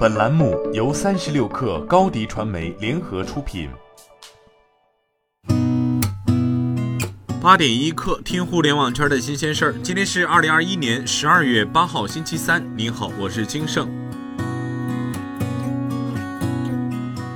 本栏目由三十六氪高低传媒联合出品。八点一刻，听互联网圈的新鲜事儿。今天是二零二一年十二月八号，星期三。您好，我是金盛。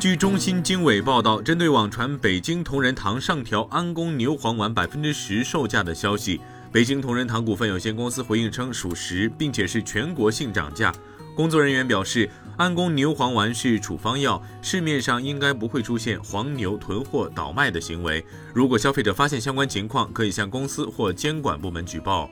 据中新经纬报道，针对网传北京同仁堂上调安宫牛黄丸百分之十售价的消息，北京同仁堂股份有限公司回应称属实，并且是全国性涨价。工作人员表示，安宫牛黄丸是处方药，市面上应该不会出现黄牛囤货倒卖的行为。如果消费者发现相关情况，可以向公司或监管部门举报。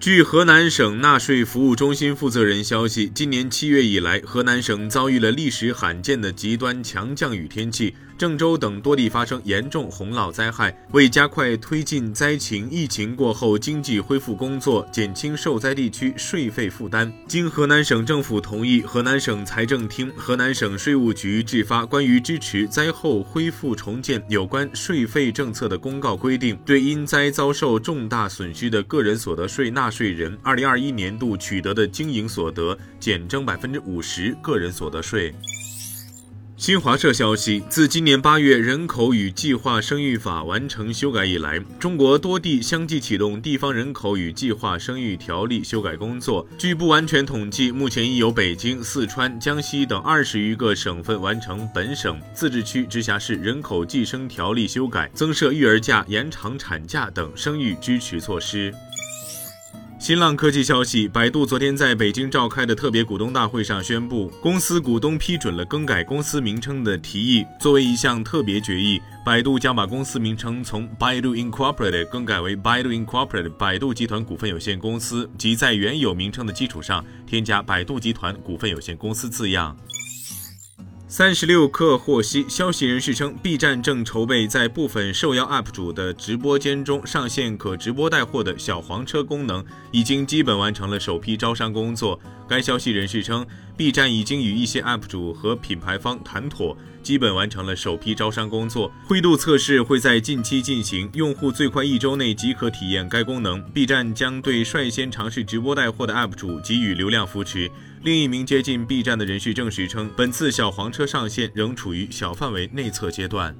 据河南省纳税服务中心负责人消息，今年七月以来，河南省遭遇了历史罕见的极端强降雨天气，郑州等多地发生严重洪涝灾害。为加快推进灾情疫情过后经济恢复工作，减轻受灾地区税费负担，经河南省政府同意，河南省财政厅、河南省税务局制发关于支持灾后恢复重建有关税费政策的公告，规定对因灾遭受重大损失的个人所得税纳。纳税人二零二一年度取得的经营所得减征百分之五十个人所得税。新华社消息，自今年八月人口与计划生育法完成修改以来，中国多地相继启动地方人口与计划生育条例修改工作。据不完全统计，目前已有北京、四川、江西等二十余个省份完成本省、自治区、直辖市人口计生条例修改，增设育儿假、延长产假等生育支持措施。新浪科技消息，百度昨天在北京召开的特别股东大会上宣布，公司股东批准了更改公司名称的提议。作为一项特别决议，百度将把公司名称从 Baidu Incorporated 更改为 Baidu Incorporated 百度集团股份有限公司，即在原有名称的基础上添加百度集团股份有限公司字样。三十六氪获悉，消息人士称，B 站正筹备在部分受邀 UP 主的直播间中上线可直播带货的小黄车功能，已经基本完成了首批招商工作。该消息人士称，B 站已经与一些 UP 主和品牌方谈妥，基本完成了首批招商工作。灰度测试会在近期进行，用户最快一周内即可体验该功能。B 站将对率先尝试直播带货的 UP 主给予流量扶持。另一名接近 B 站的人士证实称，本次小黄车上线仍处于小范围内测阶段。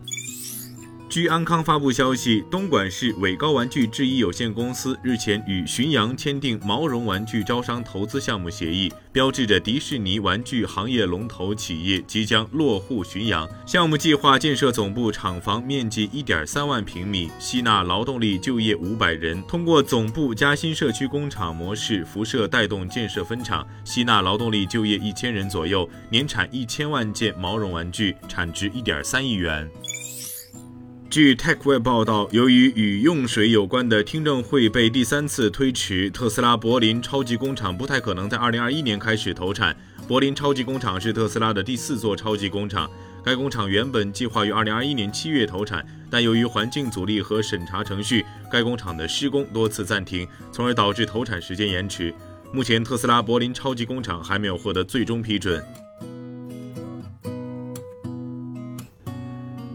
据安康发布消息，东莞市伟高玩具制衣有限公司日前与旬阳签订毛绒玩具招商投资项目协议，标志着迪士尼玩具行业龙头企业即将落户旬阳。项目计划建设总部厂房，面积一点三万平米，吸纳劳动力就业五百人。通过总部加新社区工厂模式辐射带动建设分厂，吸纳劳动力就业一千人左右，年产一千万件毛绒玩具，产值一点三亿元。据 TechWeb 报道，由于与用水有关的听证会被第三次推迟，特斯拉柏林超级工厂不太可能在2021年开始投产。柏林超级工厂是特斯拉的第四座超级工厂，该工厂原本计划于2021年七月投产，但由于环境阻力和审查程序，该工厂的施工多次暂停，从而导致投产时间延迟。目前，特斯拉柏林超级工厂还没有获得最终批准。